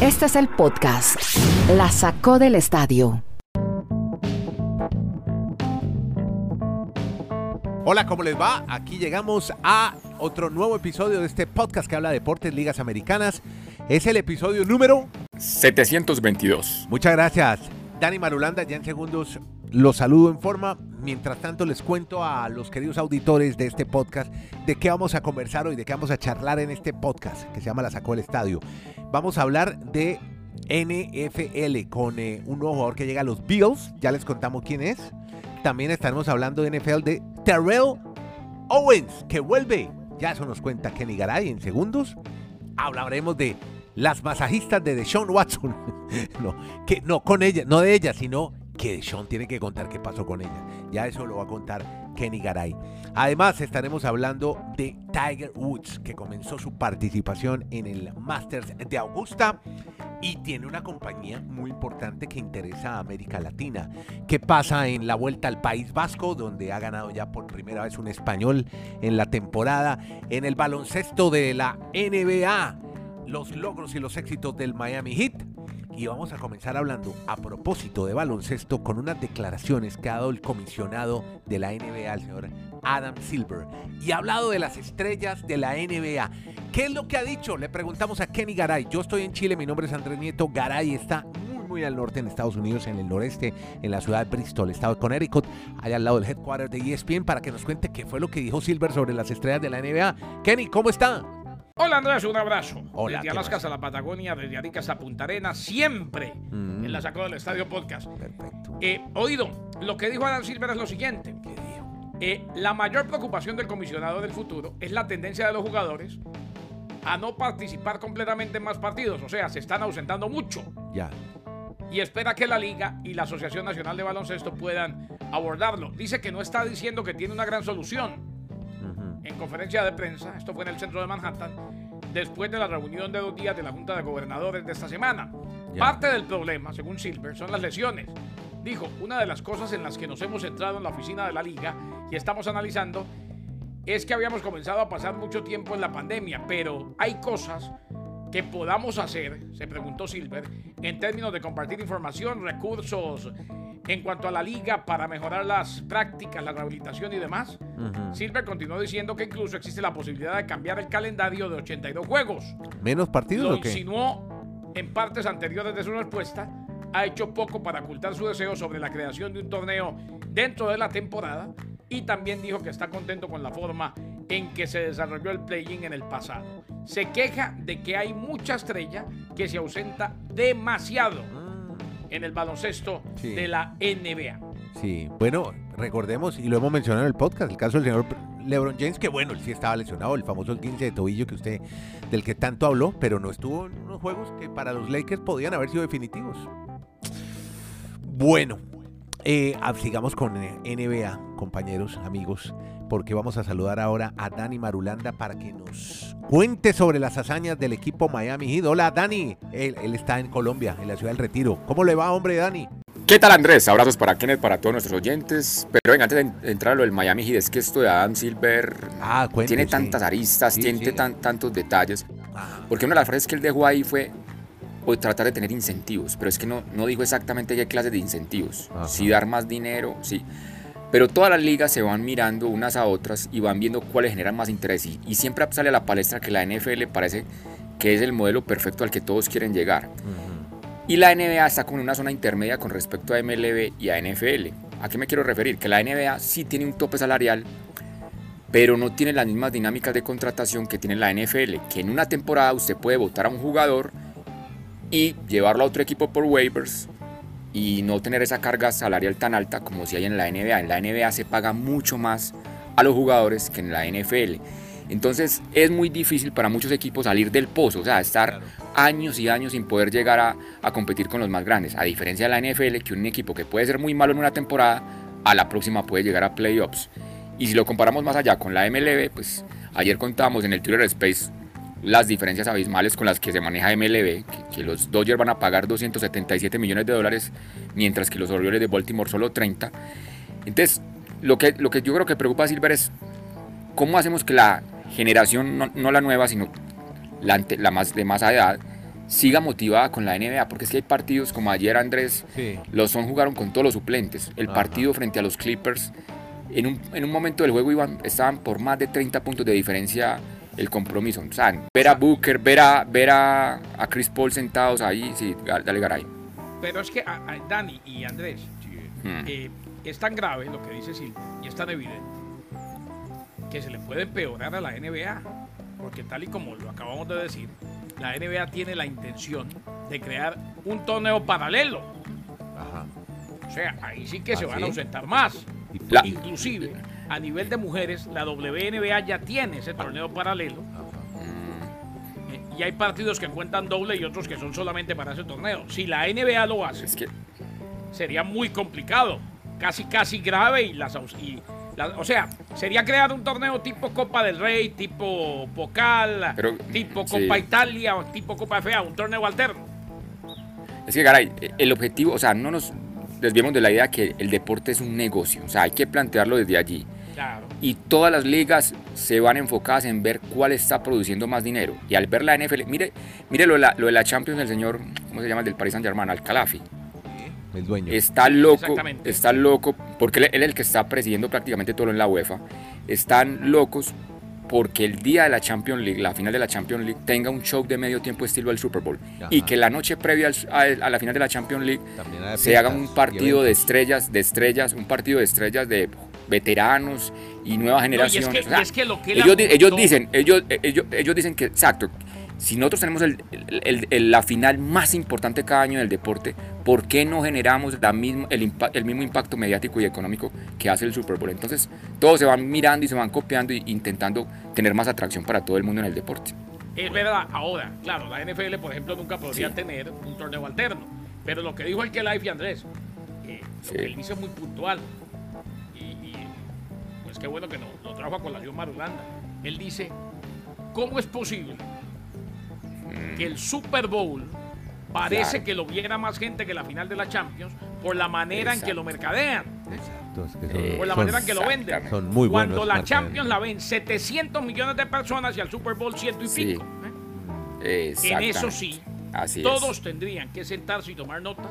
Este es el podcast. La sacó del estadio. Hola, ¿cómo les va? Aquí llegamos a otro nuevo episodio de este podcast que habla de deportes, ligas americanas. Es el episodio número 722. Muchas gracias. Dani Marulanda, ya en segundos los saludo en forma. Mientras tanto, les cuento a los queridos auditores de este podcast de qué vamos a conversar hoy, de qué vamos a charlar en este podcast que se llama La Sacó el Estadio. Vamos a hablar de NFL con eh, un nuevo jugador que llega a los Bills. Ya les contamos quién es. También estaremos hablando de NFL de Terrell Owens, que vuelve. Ya eso nos cuenta Kenny Garay en segundos. Hablaremos de las masajistas de Deshaun Watson. no, que, no con ella, no de ella, sino que Deshaun tiene que contar qué pasó con ella. Ya eso lo va a contar Kenny Garay. Además, estaremos hablando de Tiger Woods, que comenzó su participación en el Masters de Augusta y tiene una compañía muy importante que interesa a América Latina. ¿Qué pasa en la vuelta al País Vasco, donde ha ganado ya por primera vez un español en la temporada? En el baloncesto de la NBA, los logros y los éxitos del Miami Heat y vamos a comenzar hablando a propósito de baloncesto con unas declaraciones que ha dado el comisionado de la NBA, el señor Adam Silver, y ha hablado de las estrellas de la NBA. ¿Qué es lo que ha dicho? Le preguntamos a Kenny Garay. Yo estoy en Chile, mi nombre es Andrés Nieto. Garay está muy, muy al norte en Estados Unidos, en el noreste, en la ciudad de Bristol, estado de Connecticut, allá al lado del headquarter de ESPN, para que nos cuente qué fue lo que dijo Silver sobre las estrellas de la NBA. Kenny, ¿cómo está? Hola Andrés, un abrazo. Hola, desde ¿qué Alaska a la Patagonia, desde Arica a Punta Arenas, siempre Mm. en la sacó del Estadio Podcast. Perfecto. Eh, oído, lo que dijo Adam Silver es lo siguiente. ¿Qué dijo? Eh, la mayor preocupación del comisionado del futuro es la tendencia de los jugadores a no participar completamente en más partidos. O sea, se están ausentando mucho. Ya. Y espera que la Liga y la Asociación Nacional de Baloncesto puedan abordarlo. Dice que no está diciendo que tiene una gran solución. En conferencia de prensa, esto fue en el centro de Manhattan, después de la reunión de dos días de la Junta de Gobernadores de esta semana. Ya. Parte del problema, según Silver, son las lesiones. Dijo, una de las cosas en las que nos hemos centrado en la oficina de la liga y estamos analizando es que habíamos comenzado a pasar mucho tiempo en la pandemia, pero hay cosas que podamos hacer, se preguntó Silver, en términos de compartir información, recursos en cuanto a la liga para mejorar las prácticas, la rehabilitación y demás. Silver continuó diciendo que incluso existe la posibilidad de cambiar el calendario de 82 juegos. ¿Menos partidos Lo o qué? insinuó en partes anteriores de su respuesta. Ha hecho poco para ocultar su deseo sobre la creación de un torneo dentro de la temporada y también dijo que está contento con la forma en que se desarrolló el play-in en el pasado. Se queja de que hay mucha estrella que se ausenta demasiado en el baloncesto Sí. de la NBA. Sí, bueno, recordemos, y lo hemos mencionado en el podcast, el caso del señor LeBron James, que bueno, él sí estaba lesionado, el famoso 15 de tobillo que usted, del que tanto habló, pero no estuvo en unos juegos que para los Lakers podían haber sido definitivos. Bueno, eh, ah, sigamos con eh, NBA, compañeros, amigos, porque vamos a saludar ahora a Dani Marulanda para que nos cuente sobre las hazañas del equipo Miami Heat. Hola, Dani. Él, él está en Colombia, en la ciudad del Retiro. ¿Cómo le va, hombre, Dani? ¿Qué tal Andrés? Abrazos para Kenneth, para todos nuestros oyentes. Pero venga, antes de en- entrar a lo del Miami Heat, es que esto de Adam Silver Ah, tiene sí. tantas aristas, Sí, tiene sí. tan- tantos detalles. Ah, Porque una de las frases que él dejó ahí fue o tratar de tener incentivos, pero es que no, no dijo exactamente qué clase de incentivos. Ajá. Si dar más dinero, sí. Pero todas las ligas se van mirando unas a otras y van viendo cuáles generan más interés. Y, y siempre sale a la palestra que la NFL parece que es el modelo perfecto al que todos quieren llegar. Y la NBA está como en una zona intermedia con respecto a MLB y a NFL. ¿A qué me quiero referir? Que la NBA sí tiene un tope salarial, pero no tiene las mismas dinámicas de contratación que tiene la NFL, que en una temporada usted puede votar a un jugador y llevarlo a otro equipo por waivers y no tener esa carga salarial tan alta como si hay en la NBA. En la NBA se paga mucho más a los jugadores que en la NFL. Entonces es muy difícil para muchos equipos salir del pozo, o sea, estar años y años sin poder llegar a, a competir con los más grandes. A diferencia de la NFL, que un equipo que puede ser muy malo en una temporada, a la próxima puede llegar a playoffs. Y si lo comparamos más allá con la MLB, pues ayer contábamos en el Twitter Space las diferencias abismales con las que se maneja MLB, que, que los Dodgers van a pagar 277 millones de dólares, mientras que los Orioles de Baltimore solo 30. Entonces, lo que, lo que yo creo que preocupa a Silver es cómo hacemos que la generación, no, no la nueva, sino la, ante- la más de más edad, siga motivada con la NBA, porque es que hay partidos como ayer Andrés, Sí. los son jugaron con todos los suplentes. El Ajá. partido frente a los Clippers, en un, en un momento del juego iban, estaban por más de 30 puntos de diferencia el compromiso. O sea, ver a Booker, ver a, ver a, a Chris Paul sentados ahí, sí, dale garay. Pero es que a- a Dani y Andrés, Mm. eh, es tan grave lo que dice Silvia y es tan evidente que se le puede empeorar a la NBA. Porque tal y como lo acabamos de decir, la NBA tiene la intención de crear un torneo paralelo. Ajá. O sea, ahí sí que se ¿Ah, van sí? a ausentar más. La- Inclusive, a nivel de mujeres, la WNBA ya tiene ese torneo paralelo. eh, Y hay partidos que cuentan doble y otros que son solamente para ese torneo. Si la NBA lo hace, Es que sería muy complicado, casi casi grave y las y la- o sea, sería crear un torneo tipo Copa del Rey, tipo Pocal, Pero, tipo sí. Copa Italia o tipo Copa FA, un torneo alterno. Es que, caray, el objetivo, o sea, no nos desviemos de la idea que el deporte es un negocio, o sea, hay que plantearlo desde allí. Claro. Y todas las ligas se van enfocadas en ver cuál está produciendo más dinero. Y al ver la NFL, mire, mire lo de la, lo de la Champions del señor, ¿cómo se llama? El del Paris Saint Germain, Al-Khalafi. El dueño. Está loco, está loco, porque él, él es el que está presidiendo prácticamente todo en la UEFA. Están locos porque el día de la Champions League, la final de la Champions League, tenga un show de medio tiempo estilo al Super Bowl. Y que la noche previa al- a, a la final de la Champions League se haga un partido de estrellas, de estrellas, un partido de estrellas de veteranos y nuevas No, y es generaciones. que- O sea, y es que lo que él ellos, dicen, ellos, ellos, ellos dicen que, exacto, si nosotros tenemos el- el- el- la final más importante cada año del deporte, ¿por qué no generamos la misma, el, impa- el mismo impacto mediático y económico que hace el Super Bowl? Entonces, todos se van mirando y se van copiando e intentando tener más atracción para todo el mundo en el deporte. Es verdad, ahora, claro, la NFL, por ejemplo, nunca podría Sí. tener un torneo alterno. Pero lo que dijo el que Life y Andrés, eh, Sí. lo que él dice es muy puntual. Qué bueno que no, lo trajo a colación Marulanda. Él dice, ¿cómo es posible que el Super Bowl parece Claro. que lo viera más gente que la final de la Champions por la manera en que lo mercadean? Exacto, es que son, Eh, Por la son- manera en que lo venden. Son muy buenos. Cuando la. Champions la ven 700 millones de personas y al Super Bowl ciento y Sí. pico. ¿eh? En eso sí, Así todos es. tendrían que sentarse y tomar notas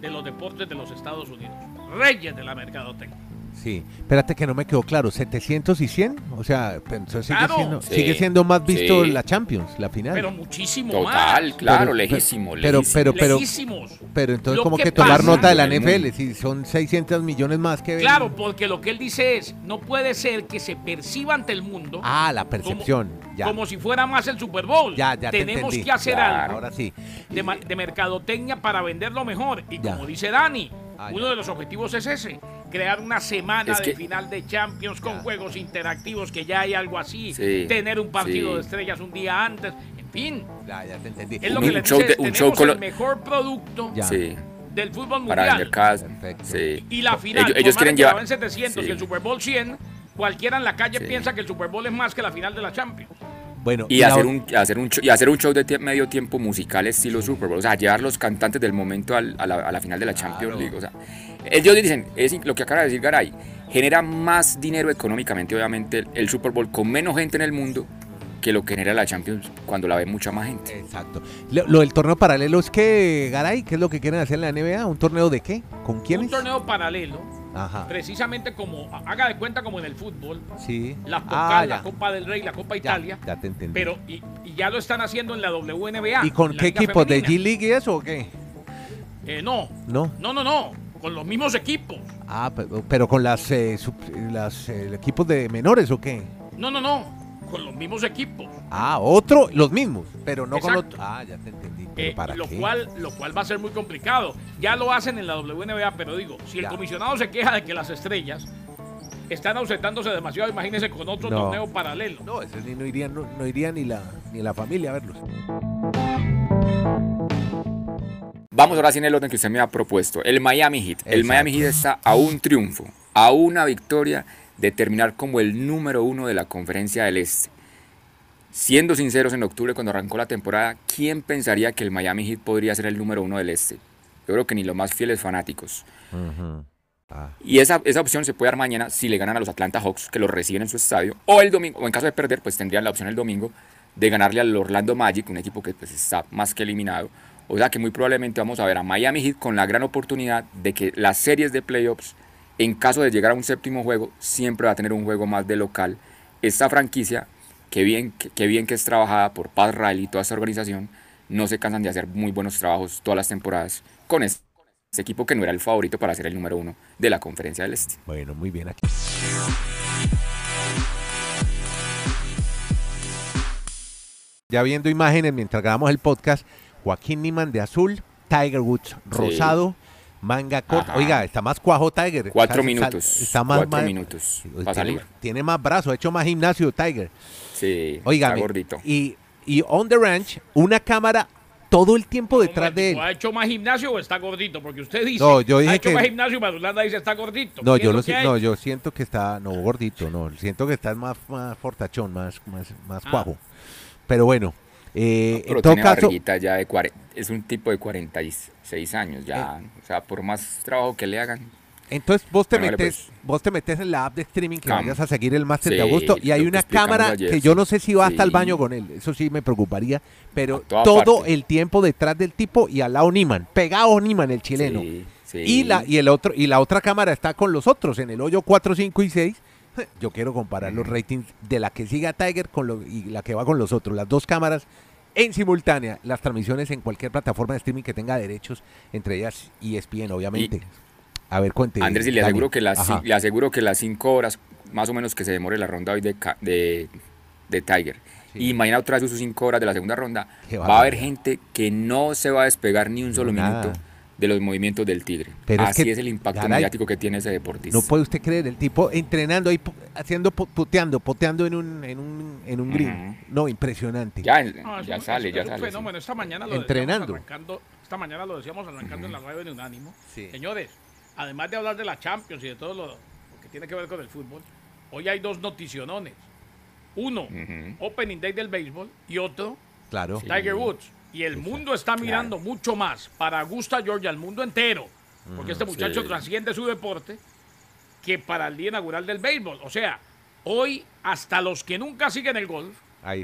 de los deportes de los Estados Unidos. Reyes de la mercadotecnia. Sí, espérate que no me quedó claro, 700 y 100, o sea, sigue, Claro. siendo, Sí, sigue siendo más visto sí. la Champions, la final. Pero muchísimo Total, más. claro, Pero- lejísimo, pero- lejísimo. pero- pero- Lejísimos. Pero entonces Lo como que que, tomar nota de la NFL, si son 600 millones más que ven. Claro, porque lo que él dice es, no puede ser que se perciba ante el mundo Ah, la percepción, ya. como si fuera más el Super Bowl. ya, ya te Tenemos que hacer Claro. algo Ahora sí. de, ma- de mercadotecnia para venderlo mejor. Y Ya. como dice Dani, Ah, uno ya. de los objetivos es ese, crear una semana Es de final de Champions con juegos interactivos, que ya hay algo así, Sí, tener un partido sí. de estrellas un día antes, en fin. Ya, ya te entendí. Es lo Un que les show dice, de- un show el mejor producto Ya. Sí, del fútbol para mundial. Perfecto. Sí. Y la final, ellos, ellos quieren llevar. ven 700 y el Super Bowl 100, cualquiera en la calle Sí. piensa que el Super Bowl es más que la final de la Champions. Bueno, Y la hacer, o- un, hacer un show, y hacer un show de tie- medio tiempo musical estilo Super Bowl. O sea, llevar los cantantes del momento al- a, la, a la final de la Champions. League. O sea, ellos dicen, es lo que acaba de decir Garay, genera más dinero económicamente, obviamente, el, el Super Bowl con menos gente en el mundo que lo que genera la Champions cuando la ve mucha más gente. Exacto. Lo, lo del torneo paralelo es que, Garay, ¿qué es lo que quieren hacer en la NBA? ¿Un torneo de qué? ¿Con quiénes? Un torneo paralelo, Ajá. precisamente como, haga de cuenta como en el fútbol, Sí. la Ah, la ya. Copa del Rey, la Copa Italia, Ya, te entendí. pero y, y ya lo están haciendo en la WNBA. ¿Y con la qué equipos? ¿De. G-League y eso o qué? Eh, no, No. no, no, no, con los mismos equipos. Ah, pero, pero con las, eh, sub- las eh, equipos de menores o qué? No, no, no, con los mismos equipos. Ah, otro, los mismos, pero no con otro. Ah, ya te entendí. ¿Pero Eh, para lo, qué? cual, lo cual va a ser muy complicado. Ya lo hacen en la WNBA, pero digo, si el comisionado se queja de que las estrellas están ausentándose demasiado, imagínense con otro No. torneo paralelo. No, ese ni no iría, no, no iría ni la, ni la familia a verlos. Vamos ahora sí en el orden que usted me ha propuesto. El Miami Heat. El. Miami Heat está a un triunfo, a una victoria de terminar como el número uno de la conferencia del Este. Siendo sinceros, en octubre cuando arrancó la temporada, ¿quién pensaría que el Miami Heat podría ser el número uno del Este? Yo creo que ni los más fieles fanáticos. Ah, Y esa, esa opción se puede dar mañana si le ganan a los Atlanta Hawks, que los reciben en su estadio, o el domingo, o en caso de perder, pues tendrían la opción el domingo de ganarle al Orlando Magic, un equipo que pues, está más que eliminado. O sea que muy probablemente vamos a ver a Miami Heat con la gran oportunidad de que las series de playoffs, en caso de llegar a un séptimo juego, siempre va a tener un juego más de local. Esta franquicia, que bien que, bien que es trabajada por Pat Riley y toda esta organización, no se cansan de hacer muy buenos trabajos todas las temporadas con este, equipo que no era el favorito para ser el número uno de la conferencia del Este. Bueno, muy bien aquí. Ya viendo imágenes mientras grabamos el podcast, Joaquín Niman de azul, Tiger Woods rosado, manga corta. Oiga, está más cuajo Tiger. Cuatro minutos. Está más, cuatro minutos para salir. Tiene más brazo, ha hecho más gimnasio Tiger. Sí, Oiga, está gordito. Y, y on the ranch, una cámara todo el tiempo detrás de él. ¿Ha hecho más gimnasio o está gordito? Porque usted dice, no, yo dije ha hecho más gimnasio y Madulanda dice está gordito. No, yo, lo, no yo siento que está, no, gordito, no, siento que está más, más fortachón, más, más, más ah. cuajo. Pero bueno, eh, en todo caso, ya de es un tipo de 46 años, ya, eh. o sea, por más trabajo que le hagan. Entonces vos te metes, pues. vos te metes en la app de streaming que vayas a seguir el máster de agosto y hay una cámara que yo no sé si va hasta el baño con él, eso sí me preocuparía, pero todo el tiempo detrás del tipo y al lado Niman, pegado Niman el chileno. Y la y el otro y la otra cámara está con los otros en el hoyo 4, 5 y 6 yo quiero comparar los ratings de la que sigue a Tiger con lo, y la que va con los otros. Las dos cámaras en simultánea, las transmisiones en cualquier plataforma de streaming que tenga derechos, entre ellas ESPN, obviamente. a ver, cuente. Andrés, y le aseguro, que las, le aseguro que las cinco horas, más o menos que se demore la ronda hoy de, de, de Tiger, y mañana otra vez sus cinco horas de la segunda ronda, va a haber gente que no se va a despegar ni un solo minuto de los movimientos del Tigre. Pero Así es, el impacto mediático que tiene ese deportista. No puede usted creer, el tipo entrenando ahí, haciendo, puteando, poteando en un, en un, en un green. No, impresionante. Ya, ya sale, ya sale. esta mañana lo entrenando. Arrancando, esta mañana lo decíamos arrancando en la radio de Unánimo. Señores, además de hablar de la Champions y de todo lo, que tiene que ver con el fútbol, hoy hay dos noticionones. Uno, Opening Day del béisbol y otro, claro. Tiger Woods. Y el mundo está mirando mucho más para Augusta Georgia, el mundo entero, porque este muchacho trasciende su deporte, que para el día inaugural del béisbol. O sea, hoy hasta los que nunca siguen el golf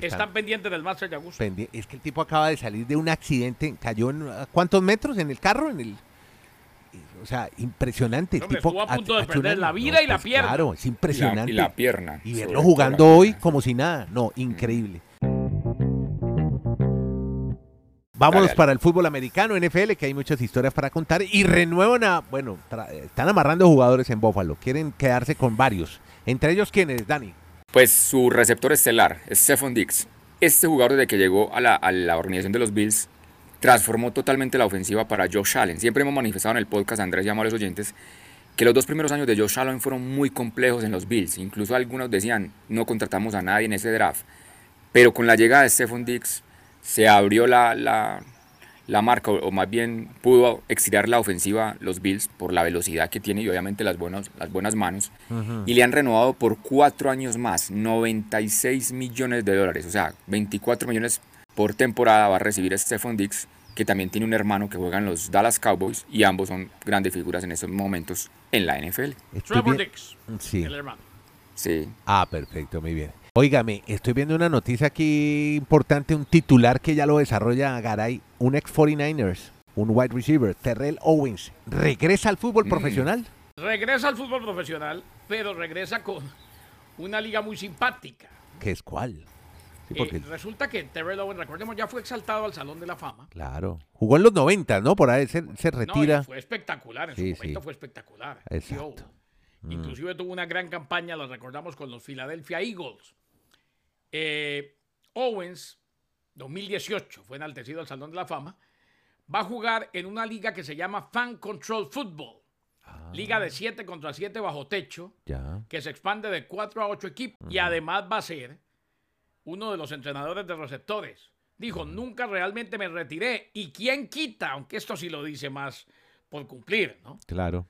están. pendientes del Master de Augusta. es que el tipo acaba de salir de un accidente, cayó en cuántos metros en el carro, en el o sea, impresionante. tipo, estuvo a punto de perder la vida y la pues pierna. Claro, es impresionante. Y la, pierna. Y verlo jugando hoy como si nada. No, increíble. Vámonos para el fútbol americano, NFL, que hay muchas historias para contar. Y renuevan a, bueno, están amarrando jugadores en Buffalo. Quieren quedarse con varios. Entre ellos, ¿quiénes, Dani? Pues su receptor estelar, Stephon Dix. Este jugador, desde que llegó a la, a la organización de los Bills, transformó totalmente la ofensiva para Josh Allen. Siempre hemos manifestado en el podcast, Andrés y a los oyentes, que los dos primeros años de Josh Allen fueron muy complejos en los Bills. Incluso algunos decían, no contratamos a nadie en ese draft. Pero con la llegada de Stephon Dix se abrió la, la, marca, o, más bien pudo extirar la ofensiva los Bills por la velocidad que tiene y obviamente las buenas, las buenas manos. Y le han renovado por cuatro años más, 96 millones de dólares, o sea, 24 millones por temporada va a recibir Stephon Dix, que también tiene un hermano que juega en los Dallas Cowboys y ambos son grandes figuras en estos momentos en la NFL. Trevor Dix, sí. el hermano. Sí. Ah, perfecto, muy bien. Óigame, estoy viendo una noticia aquí importante, un titular que ya lo desarrolla Garay, un ex 49ers, un wide receiver, Terrell Owens, ¿regresa al fútbol mm. profesional? Regresa al fútbol profesional, pero regresa con una liga muy simpática. ¿Qué es cuál? Eh, resulta que Terrell Owens, recordemos, ya fue exaltado al Salón de la Fama. Claro. Jugó en los 90, ¿no? Por ahí se, retira. fue espectacular, en su momento fue espectacular. Exacto. Mm. Inclusive tuvo una gran campaña, lo recordamos, con los Philadelphia Eagles. Eh, Owens, 2018, fue enaltecido al Salón de la Fama, va a jugar en una liga que se llama Fan Control Football. Ah. Liga de 7 contra 7 bajo techo, que se expande de 4 a 8 equipos. Y además va a ser uno de los entrenadores de receptores. Dijo, nunca realmente me retiré. ¿Y quién quita? Aunque esto sí lo dice más por cumplir, ¿no? Claro.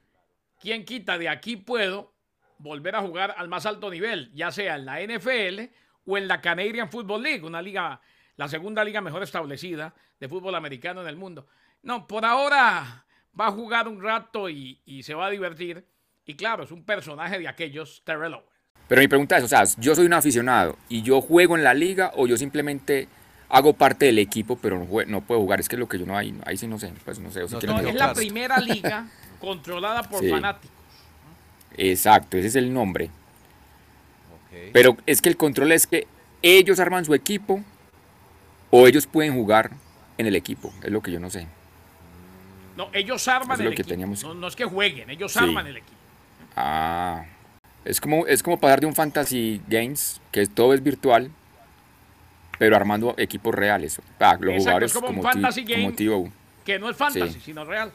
¿Quién quita? De aquí puedo volver a jugar al más alto nivel, ya sea en la NFL o en la Canadian Football League, una liga, la segunda liga mejor establecida de fútbol americano en el mundo. No, por ahora va a jugar un rato y, se va a divertir. Y claro, es un personaje de aquellos, Terrell Pero mi pregunta es, o sea, yo soy un aficionado y yo juego en la liga o yo simplemente hago parte del equipo, pero no, jue- no puedo jugar. Es que es lo que yo no ahí, ahí sí no sé, pues no sé. o si No, quieren No, me es la primera liga controlada por Sí. fanáticos. Exacto, ese es el nombre. Pero es que el control es que ellos arman su equipo o ellos pueden jugar en el equipo, es lo que yo no sé. No, ellos arman Eso es lo el que equipo. teníamos. No, no es que jueguen, ellos Sí. arman el equipo. Ah, es como, es como pasar de un Fantasy Games, que todo es virtual, pero armando equipos reales. Ah, los Exacto, jugadores es como un como, fantasy como game. T.O. Que no es fantasy, Sí. sino real.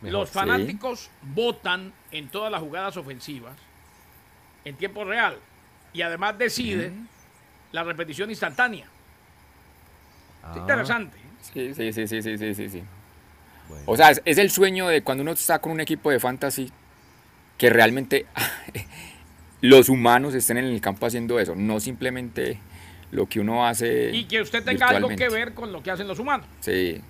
Mejor. Los fanáticos votan en todas las jugadas ofensivas en tiempo real y además deciden la repetición instantánea. Ah, Es interesante. ¿eh? Sí, sí, sí, sí, sí, sí, sí, bueno. O sea, es, es el sueño de cuando uno está con un equipo de fantasy que realmente los humanos estén en el campo haciendo eso, no simplemente lo que uno hace. Y que usted tenga algo que ver con lo que hacen los humanos. Sí,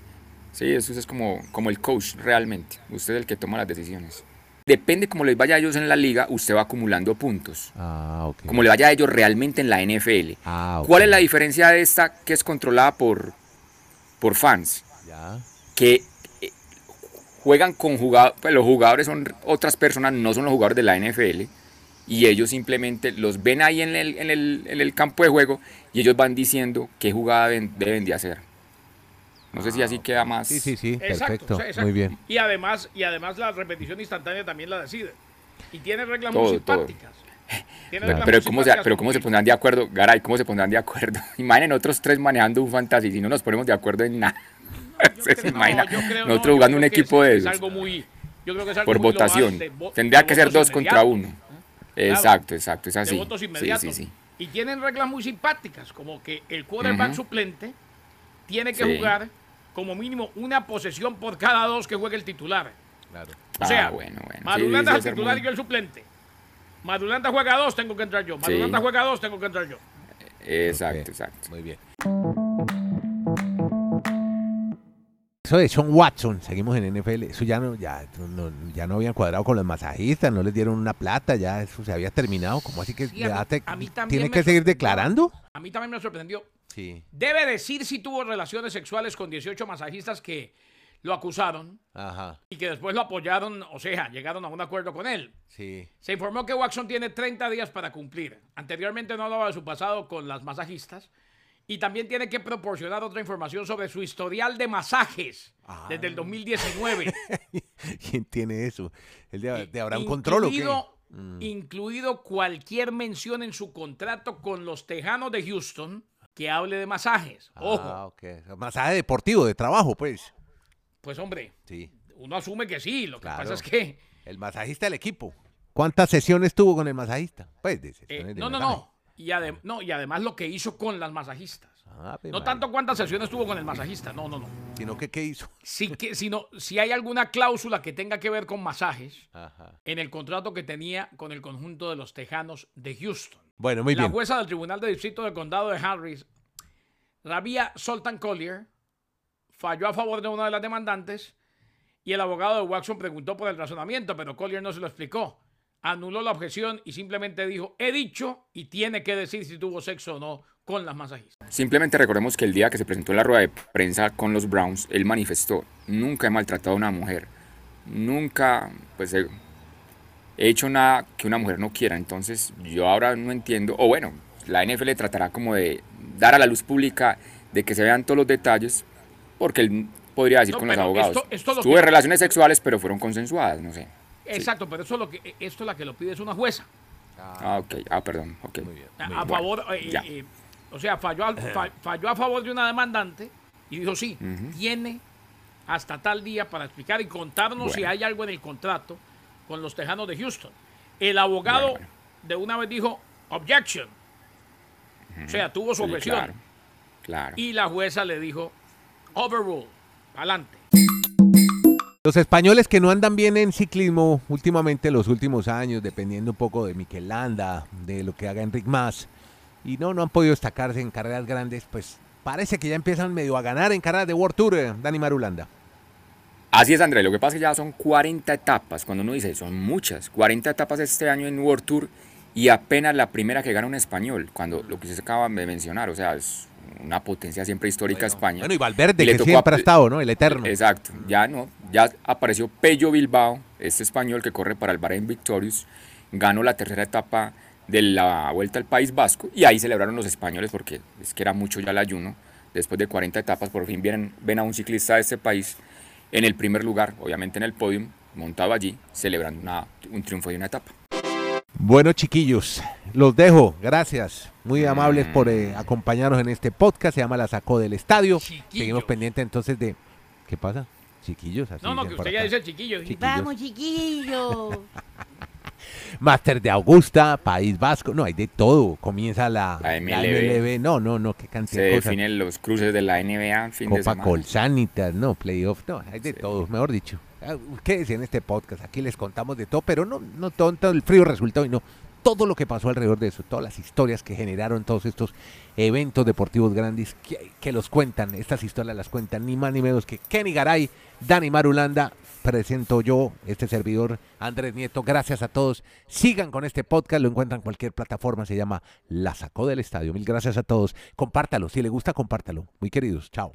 sí, eso es como, como el coach realmente. Usted es el que toma las decisiones. Depende cómo les vaya a ellos en la liga, usted va acumulando puntos. Ah. Como le vaya a ellos realmente en la NFL. Ah. ¿Cuál es la diferencia de esta que es controlada por, por fans? Que eh, juegan con jugadores, los jugadores son otras personas, no son los jugadores de la NFL. Y ellos simplemente los ven ahí en el, en el, en el campo de juego y ellos van diciendo qué jugada deben, deben de hacer. No sé si así queda más. Sí, sí, sí, Exacto, perfecto. o sea, exacto. Muy bien. Y además, y además la repetición instantánea también la decide. Y tiene reglas Todo, muy simpáticas. Tiene Pero, reglas pero muy ¿cómo se, pero como ¿cómo se pondrán de acuerdo? Garay, ¿cómo se pondrán de acuerdo? Imaginen otros tres manejando un fantasy si no nos ponemos de acuerdo en nada. Yo ¿Se creo- no, imagina? creo- no, Nosotros jugando un equipo es- de es esos. algo muy- yo creo que es algo Por muy votación. de Tendría que ser dos contra uno. Claro. Exacto, exacto. Es así. De votos Sí, inmediatos. sí, sí. Y tienen reglas muy simpáticas, como que el quarterback Ujú. suplente tiene que Sí. jugar como mínimo una posesión por cada dos que juegue el titular. Claro. O sea, ah, bueno, bueno. Sí, Madulanda debe es el titular muy- y yo el suplente. Madulanda juega dos, tengo que entrar yo. Madulanda Sí. juega dos, tengo que entrar yo. Exacto, Ok, exacto. Muy bien. Eso de Sean Watson, seguimos en NFL, eso ya no, ya, no, ya no habían cuadrado con los masajistas, no les dieron una plata, ya eso se había terminado, ¿cómo así que Sí, a mí- a mí me que seguir declarando? A mí también me sorprendió. Sí. Debe decir si tuvo relaciones sexuales con 18 masajistas que lo acusaron Ajá, y que después lo apoyaron, o sea, llegaron a un acuerdo con él. sí. Se informó que Watson tiene 30 días para cumplir. Anteriormente no hablaba de su pasado con las masajistas. Y también tiene que proporcionar otra información sobre su historial de masajes desde el 2019. ¿Quién tiene eso? ¿El de, de habrá un control o qué? incluido, incluido cualquier mención en su contrato con los Tejanos de Houston que hable de masajes. Ojo, Ah, ok. Masaje deportivo, de trabajo, pues. pues hombre, Sí. uno asume que sí. Lo que Claro. pasa es que... El masajista del equipo. ¿Cuántas sesiones tuvo con el masajista? Pues de eh, sesiones de no, no, masaje. no. Y, adem- no. y además lo que hizo con las masajistas. Ah, pues, No tanto cuántas sesiones tuvo con el masajista, no, no, no. Sino que qué hizo. Sí que, sino, si hay alguna cláusula que tenga que ver con masajes Ajá. en el contrato que tenía con el conjunto de los Tejanos de Houston. Bueno, muy la bien. jueza del Tribunal de Distrito del Condado de Harris, Rabia Soltan Collier, falló a favor de una de las demandantes y el abogado de Watson preguntó por el razonamiento, pero Collier no se lo explicó. Anuló la objeción y simplemente dijo, he dicho y tiene que decir si tuvo sexo o no con las masajistas. Simplemente recordemos que el día que se presentó en la rueda de prensa con los Browns, él manifestó, nunca he maltratado a una mujer, nunca pues he, he hecho nada que una mujer no quiera, entonces yo ahora no entiendo, o bueno, la NFL tratará como de dar a la luz pública de que se vean todos los detalles, porque él podría decir No, con los abogados, esto- esto lo tuve que- relaciones sexuales pero fueron consensuadas, no sé. Exacto, pero eso es lo que, esto la que lo pide es una jueza. Ah, ok, ah, perdón, ok. Muy bien. A, muy a bien. favor, eh, ya. eh, o sea, falló, al- fa- falló a favor de una demandante y dijo, sí, tiene hasta tal día para explicar y contarnos si hay algo en el contrato con los Tejanos de Houston. El abogado Bueno, de una vez dijo, objection. O sea, tuvo su Sí, objeción. claro, claro. Y la jueza le dijo, overrule, adelante. Los españoles que no andan bien en ciclismo últimamente, los últimos años, dependiendo un poco de Mikel Landa, de lo que haga Enric Mas, y no, no han podido destacarse en carreras grandes, pues parece que ya empiezan medio a ganar en carreras de World Tour, eh, Dani Marulanda. Así es, Andrés. Lo que pasa es que ya son 40 etapas. Cuando uno dice, son muchas. 40 etapas este año en World Tour y apenas la primera que gana un español, cuando lo que se acaba de mencionar, o sea, es una potencia siempre histórica España. Bueno, y Valverde, Y que tocó siempre ha a- estado, ¿no? El eterno. Exacto, ya no, ya apareció Pello Bilbao, este español que corre para el Bahrein Victorious, ganó la tercera etapa de la Vuelta al País Vasco y ahí celebraron los españoles porque es que era mucho ya el ayuno. Después de 40 etapas, por fin vienen, ven a un ciclista de este país en el primer lugar, obviamente en el podium, montado allí, celebrando una- un triunfo de una etapa. Bueno, chiquillos, los dejo. Gracias. Muy amables por eh, acompañarnos en este podcast. Se llama La Sacó del Estadio. Chiquillos. Seguimos pendientes entonces de... ¿Qué pasa? Chiquillos, así No, no, que usted ya dice chiquillo. Chiquillos. Vamos, chiquillo. Máster de Augusta, País Vasco. No, hay de todo. Comienza la, La la MLB. No, no, no, qué Se cantidad de cosas. definen los cruces de la NBA fin de Copa semana. Colsanitas, no, playoff, no, hay de Sí. todo, mejor dicho. Ah, Quédese en este podcast, aquí les contamos de todo, pero no, no todo, todo el frío resultado y no todo lo que pasó alrededor de eso, todas las historias que generaron todos estos eventos deportivos grandes que, que los cuentan, estas historias las cuentan ni más ni menos que Kenny Garay, Dani Marulanda, presento yo, este servidor Andrés Nieto, gracias a todos, sigan con este podcast, lo encuentran en cualquier plataforma, se llama La Sacó del Estadio, mil gracias a todos, compártalo, si le gusta compártalo, muy queridos, chao.